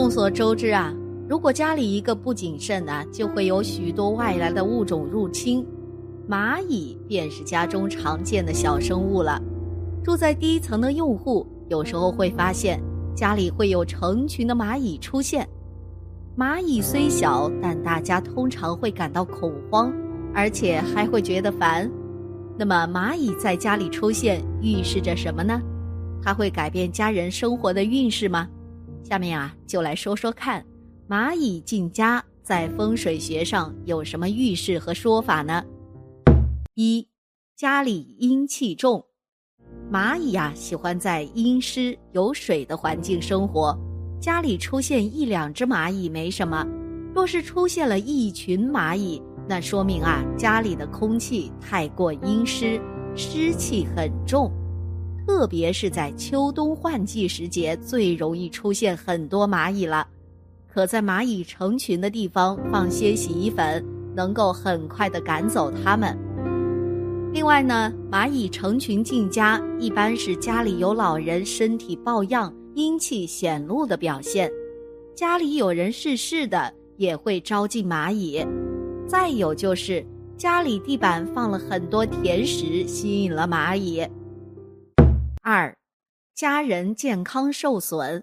众所周知啊，如果家里一个不谨慎呢、就会有许多外来的物种入侵。蚂蚁便是家中常见的小生物了。住在低层的用户有时候会发现家里会有成群的蚂蚁出现。蚂蚁虽小，但大家通常会感到恐慌，而且还会觉得烦。那么，蚂蚁在家里出现预示着什么呢？它会改变家人生活的运势吗？下面啊，就来说说看，蚂蚁进家在风水学上有什么预示和说法呢？一，家里阴气重，蚂蚁呀、喜欢在阴湿有水的环境生活，家里出现一两只蚂蚁没什么，若是出现了一群蚂蚁，那说明啊家里的空气太过阴湿，湿气很重。特别是在秋冬换季时节，最容易出现很多蚂蚁了。可在蚂蚁成群的地方放些洗衣粉，能够很快的赶走它们。另外呢，蚂蚁成群进家，一般是家里有老人身体抱恙、阴气显露的表现。家里有人逝世的，也会招进蚂蚁。再有就是家里地板放了很多甜食，吸引了蚂蚁。二，家人健康受损，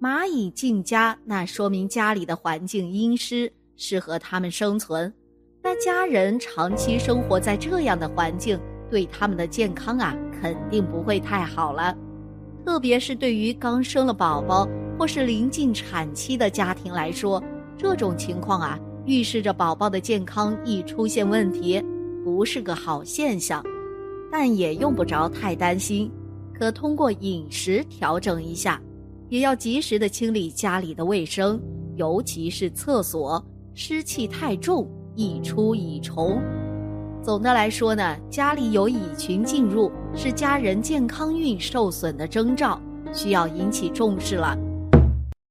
蚂蚁进家，那说明家里的环境阴湿，适合它们生存。那家人长期生活在这样的环境，对他们的健康啊，肯定不会太好了。特别是对于刚生了宝宝或是临近产期的家庭来说，这种情况啊，预示着宝宝的健康易出现问题，不是个好现象。但也用不着太担心。可通过饮食调整一下，也要及时的清理家里的卫生，尤其是厕所，湿气太重，易出蚁虫。总的来说呢，家里有蚁群进入，是家人健康运受损的征兆，需要引起重视了。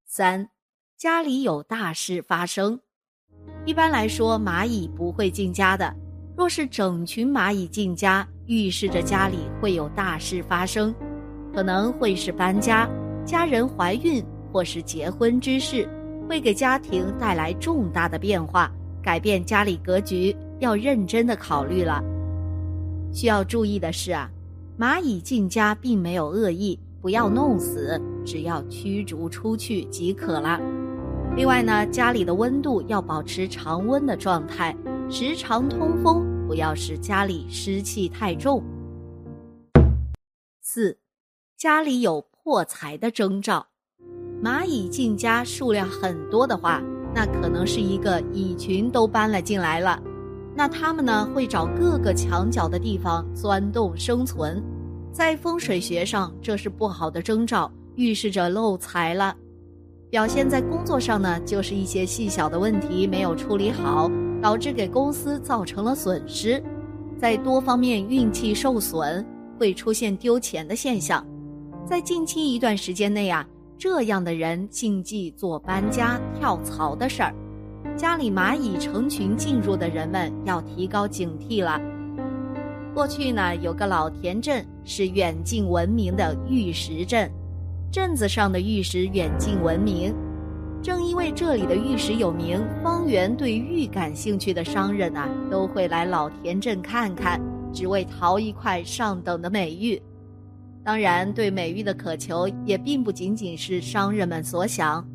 三，家里有大事发生。一般来说，蚂蚁不会进家的。若是整群蚂蚁进家，预示着家里会有大事发生，可能会是搬家、家人怀孕或是结婚之事，会给家庭带来重大的变化，改变家里格局，要认真的考虑了。需要注意的是啊，蚂蚁进家并没有恶意，不要弄死，只要驱逐出去即可了。另外呢，家里的温度要保持常温的状态，时常通风。不要使家里湿气太重。四，家里有破财的征兆，蚂蚁进家数量很多的话，那可能是一个蚁群都搬了进来了。那它们呢会找各个墙角的地方钻洞生存，在风水学上这是不好的征兆，预示着漏财了。表现在工作上呢，就是一些细小的问题没有处理好。导致给公司造成了损失，在多方面运气受损，会出现丢钱的现象。在近期一段时间内啊，这样的人禁忌做搬家跳槽的事儿。家里蚂蚁成群进入的人们要提高警惕了。过去呢，有个老田镇是远近闻名的玉石镇，镇子上的玉石远近闻名。正因为这里的玉石有名，方圆对玉感兴趣的商人啊，都会来老田镇看看，只为淘一块上等的美玉。当然，对美玉的渴求也并不仅仅是商人们所想，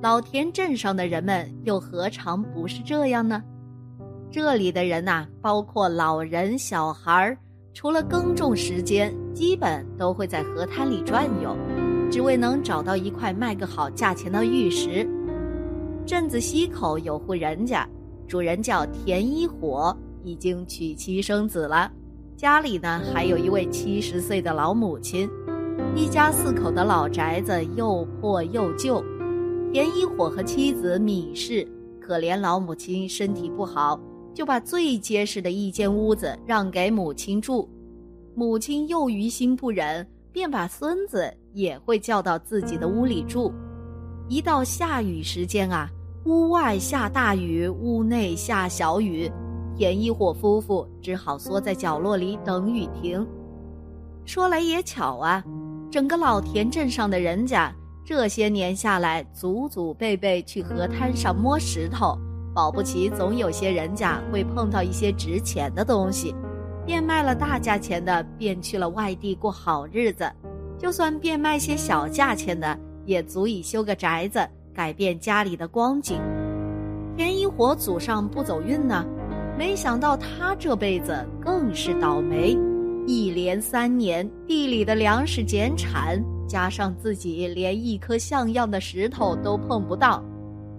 老田镇上的人们又何尝不是这样呢？这里的人呐，包括老人、小孩儿，除了耕种时间，基本都会在河滩里转悠。只为能找到一块卖个好价钱的玉石。镇子西口有户人家，主人叫田一火，已经娶妻生子了。家里呢还有一位七十岁的老母亲，一家四口的老宅子又破又旧。田一火和妻子米氏可怜老母亲身体不好，就把最结实的一间屋子让给母亲住。母亲又于心不忍，便把孙子也会叫到自己的屋里住。一到下雨时间啊，屋外下大雨，屋内下小雨。田一火夫妇只好缩在角落里等雨停。说来也巧啊，整个老田镇上的人家这些年下来，祖祖辈辈去河滩上摸石头，保不齐总有些人家会碰到一些值钱的东西，变卖了大价钱的，便去了外地过好日子；就算变卖些小价钱的，也足以修个宅子，改变家里的光景。田一火祖上不走运呢。没想到他这辈子更是倒霉，一连三年地里的粮食减产，加上自己连一颗像样的石头都碰不到，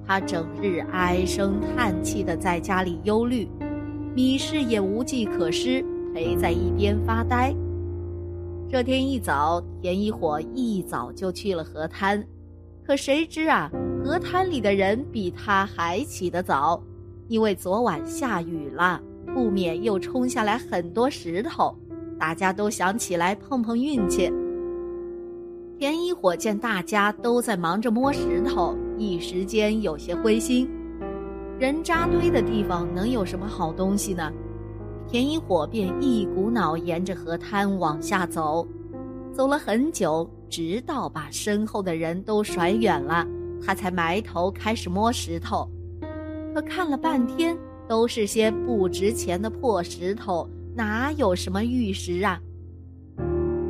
他整日唉声叹气的在家里忧虑，米氏也无计可施，陪在一边发呆。这天一早，田一火一早就去了河滩，可谁知啊，河滩里的人比他还起得早。因为昨晚下雨了，不免又冲下来很多石头，大家都想起来碰碰运气。田一火见大家都在忙着摸石头，一时间有些灰心。人扎堆的地方能有什么好东西呢？田一火便一股脑沿着河滩往下走，走了很久，直到把身后的人都甩远了，他才埋头开始摸石头。可看了半天，都是些不值钱的破石头，哪有什么玉石啊？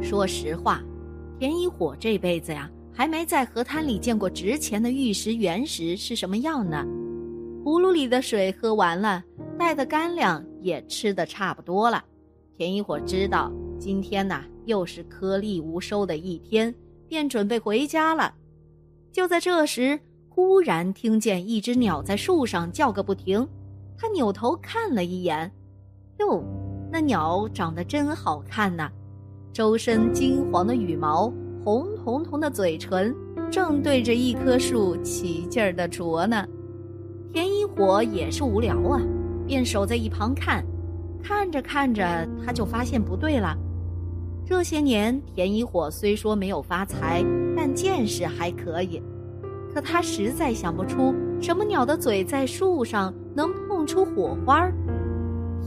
说实话，田一火这辈子呀，还没在河滩里见过值钱的玉石原石是什么样呢。葫芦里的水喝完了，带的干粮也吃的差不多了。田一火知道今天呐，又是颗粒无收的一天，便准备回家了。就在这时。忽然听见一只鸟在树上叫个不停，他扭头看了一眼，哟，那鸟长得真好看呐，周身金黄的羽毛，红彤彤的嘴唇，正对着一棵树起劲儿的啄呢。田一火也是无聊啊，便守在一旁看，看着看着他就发现不对了。这些年田一火虽说没有发财，但见识还可以。可他实在想不出什么鸟的嘴在树上能碰出火花儿。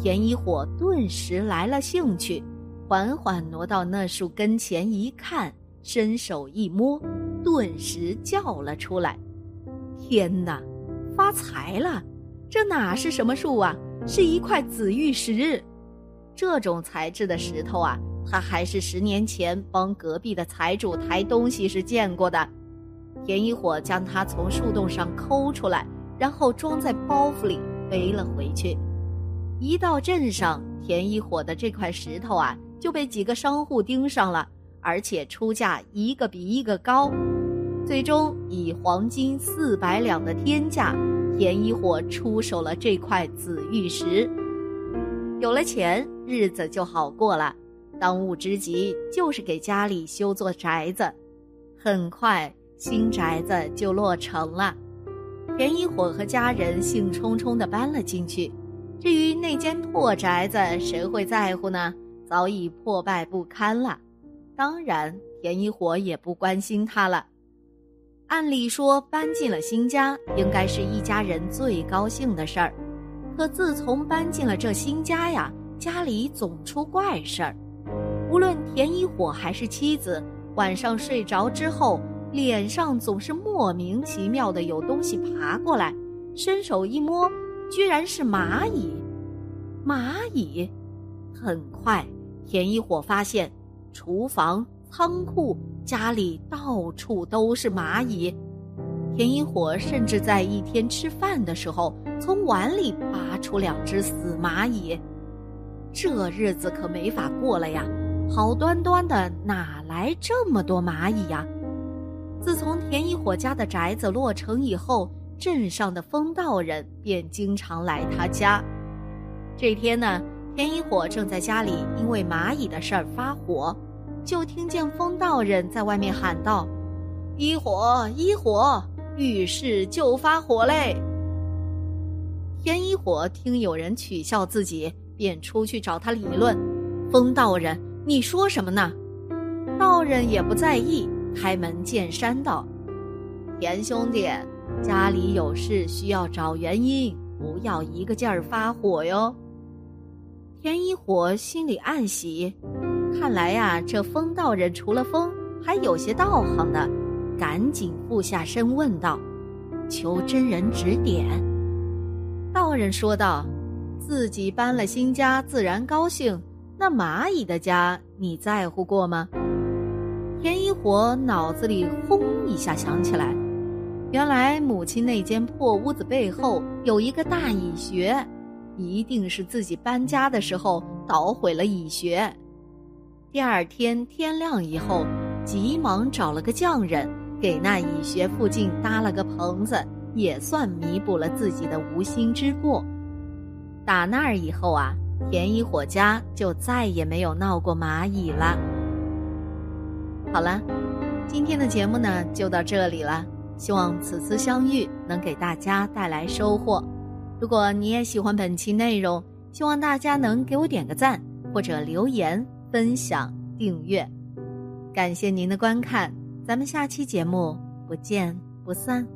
田一火顿时来了兴趣，缓缓挪到那树跟前一看，伸手一摸，顿时叫了出来：“天哪，发财了！这哪是什么树啊？是一块紫玉石。这种材质的石头啊，他还是十年前帮隔壁的财主抬东西时见过的。”田一火将它从树洞上抠出来，然后装在包袱里背了回去。一到镇上，田一火的这块石头啊就被几个商户盯上了，而且出价一个比一个高。最终以黄金四百两的天价，田一火出手了这块紫玉石。有了钱，日子就好过了。当务之急就是给家里修座宅子。很快。新宅子就落成了，田一火和家人兴冲冲地搬了进去。至于那间破宅子，谁会在乎呢？早已破败不堪了。当然，田一火也不关心他了。按理说，搬进了新家，应该是一家人最高兴的事儿。可自从搬进了这新家呀，家里总出怪事儿。无论田一火还是妻子，晚上睡着之后。脸上总是莫名其妙的有东西爬过来，伸手一摸，居然是蚂蚁。蚂蚁，很快，田一火发现，厨房、仓库、家里到处都是蚂蚁。田一火甚至在一天吃饭的时候，从碗里拔出两只死蚂蚁。这日子可没法过了呀！好端端的，哪来这么多蚂蚁呀？自从田一火家的宅子落成以后，镇上的风道人便经常来他家。这天呢，田一火正在家里因为蚂蚁的事儿发火，就听见风道人在外面喊道：“一火一火，遇事就发火嘞！”田一火听有人取笑自己，便出去找他理论：“风道人，你说什么呢？”道人也不在意，开门见山道：“田兄弟，家里有事需要找原因，不要一个劲儿发火哟。”田一火心里暗喜，看来呀，这风道人除了疯，还有些道行呢，赶紧俯下身问道：“求真人指点。”道人说道：“自己搬了新家，自然高兴。那蚂蚁的家，你在乎过吗？”田一火脑子里轰一下想起来，原来母亲那间破屋子背后有一个大蚁穴。一定是自己搬家的时候捣毁了蚁穴。第二天天亮以后，急忙找了个匠人，给那蚁穴附近搭了个棚子，也算弥补了自己的无心之过。打那儿以后啊，田一火家就再也没有闹过蚂蚁了。好了，今天的节目呢就到这里了，希望此次相遇能给大家带来收获。如果你也喜欢本期内容，希望大家能给我点个赞，或者留言、分享、订阅。感谢您的观看，咱们下期节目不见不散。